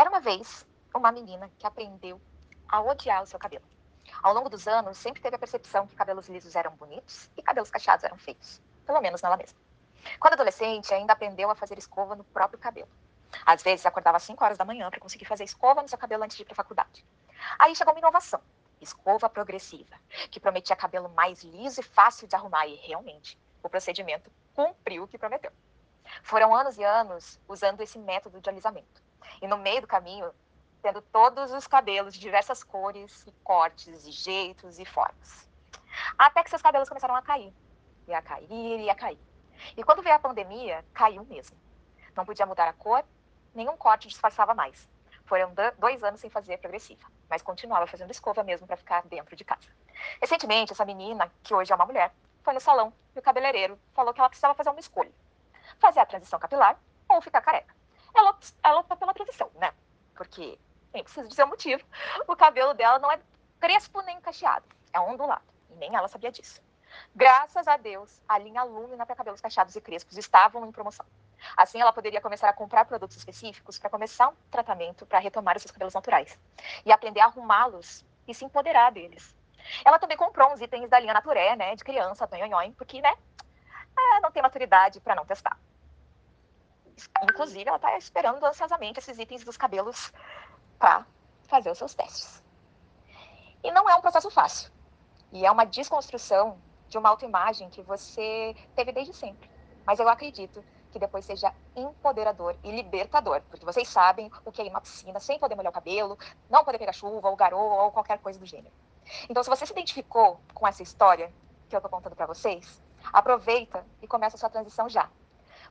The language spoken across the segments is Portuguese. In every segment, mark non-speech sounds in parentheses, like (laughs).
Era uma vez uma menina que aprendeu a odiar o seu cabelo. Ao longo dos anos, sempre teve a percepção que cabelos lisos eram bonitos e cabelos cacheados eram feios, pelo menos nela mesma. Quando adolescente, ainda aprendeu a fazer escova no próprio cabelo. Às vezes, acordava às 5 horas da manhã para conseguir fazer escova no seu cabelo antes de ir para a faculdade. Aí chegou uma inovação, escova progressiva, que prometia cabelo mais liso e fácil de arrumar e realmente o procedimento cumpriu o que prometeu. Foram anos e anos usando esse método de alisamento. E no meio do caminho, tendo todos os cabelos de diversas cores e cortes e jeitos e formas. Até que seus cabelos começaram a cair. E a cair, e a cair. E quando veio a pandemia, caiu mesmo. Não podia mudar a cor, nenhum corte disfarçava mais. Foram dois anos sem fazer progressiva, mas continuava fazendo escova mesmo para ficar dentro de casa. Recentemente, essa menina, que hoje é uma mulher, foi no salão e o cabeleireiro falou que ela precisava fazer uma escolha: fazer a transição capilar ou ficar careca. Ela, ela optou pela transição, né? Porque, nem preciso dizer o motivo, o cabelo dela não é crespo nem cacheado, é ondulado. E nem ela sabia disso. Graças a Deus, a linha Lumina para cabelos cacheados e crespos estavam em promoção. Assim, ela poderia começar a comprar produtos específicos para começar um tratamento para retomar os seus cabelos naturais e aprender a arrumá-los e se empoderar deles. Ela também comprou uns itens da linha Naturé, né, de criança, tonhonhon, porque, né, é, não tem maturidade para não testar. Inclusive, ela está esperando ansiosamente esses itens dos cabelos para fazer os seus testes. E não é um processo fácil. E é uma desconstrução de uma autoimagem que você teve desde sempre. Mas eu acredito que depois seja empoderador e libertador, porque vocês sabem o que é ir numa piscina sem poder molhar o cabelo, não poder pegar chuva ou garoa ou qualquer coisa do gênero. Então, se você se identificou com essa história que eu estou contando para vocês, aproveita e começa a sua transição já.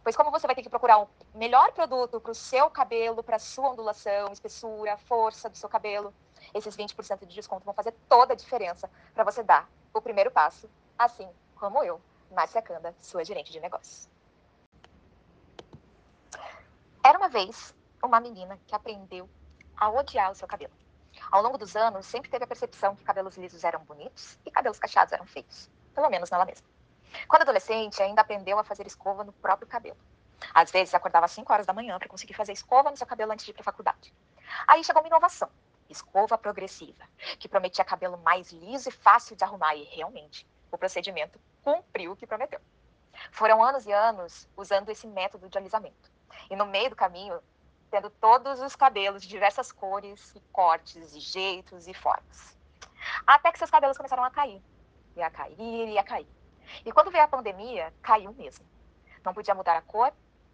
Pois como você vai ter que procurar o um melhor produto para o seu cabelo, para a sua ondulação, espessura, força do seu cabelo, esses 20% de desconto vão fazer toda a diferença para você dar o primeiro passo, assim como eu, Márcia Canda, sua gerente de negócios. Era uma vez uma menina que aprendeu a odiar o seu cabelo. Ao longo dos anos, sempre teve a percepção que cabelos lisos eram bonitos e cabelos cacheados eram feios, pelo menos nela mesma. Quando adolescente, ainda aprendeu a fazer escova no próprio cabelo. Às vezes, acordava às 5 horas da manhã para conseguir fazer escova no seu cabelo antes de ir para a faculdade. Aí chegou uma inovação, escova progressiva, que prometia cabelo mais liso e fácil de arrumar e realmente o procedimento cumpriu o que prometeu. Foram anos e anos usando esse método de alisamento. E no meio do caminho, tendo todos os cabelos de diversas cores e cortes e jeitos e formas. Até que seus cabelos começaram a cair. E a cair, e a cair. E quando veio a pandemia, caiu mesmo. Não podia mudar a cor,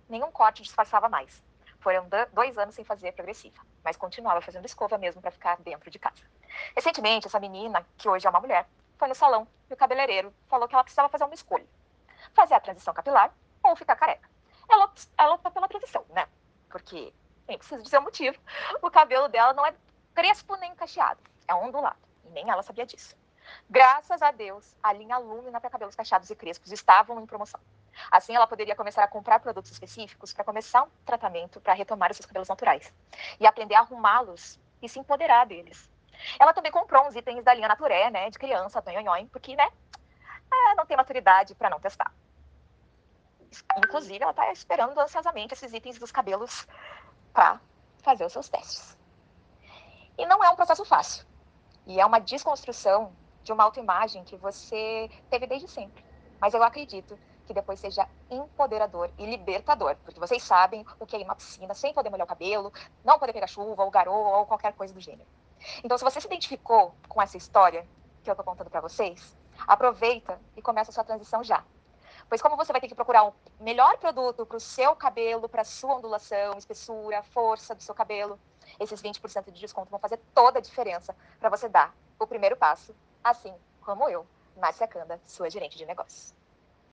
nenhum corte disfarçava mais. Foram dois anos sem fazer progressiva, mas continuava fazendo escova mesmo para ficar dentro de casa. Recentemente, essa menina, que hoje é uma mulher, foi no salão e o cabeleireiro falou que ela precisava fazer uma escolha: fazer a transição capilar ou ficar careca. Ela, ela optou pela transição, né? Porque, nem preciso dizer o motivo, (laughs) o cabelo dela não é crespo nem cacheado, é ondulado. E nem ela sabia disso. Graças a Deus, a linha Lumina para cabelos cacheados e crespos estavam em promoção. Assim, ela poderia começar a comprar produtos específicos para começar um tratamento para retomar os seus cabelos naturais e aprender a arrumá-los e se empoderar deles. Ela também comprou uns itens da linha Naturé, né, de criança, tonhonhon, porque, né, é, não tem maturidade para não testar. Inclusive, ela está esperando ansiosamente esses itens dos cabelos para fazer os seus testes. E não é um processo fácil. E é uma desconstrução de uma autoimagem que você teve desde sempre. Mas eu acredito que depois seja empoderador e libertador, porque vocês sabem o que é ir numa piscina sem poder molhar o cabelo, não poder pegar chuva ou garoa ou qualquer coisa do gênero. Então, se você se identificou com essa história que eu estou contando para vocês, aproveita e começa a sua transição já. Pois como você vai ter que procurar o um melhor produto para o seu cabelo, para a sua ondulação, espessura, força do seu cabelo, esses 20% de desconto vão fazer toda a diferença para você dar o primeiro passo assim como eu, Márcia Canda, sua gerente de negócios.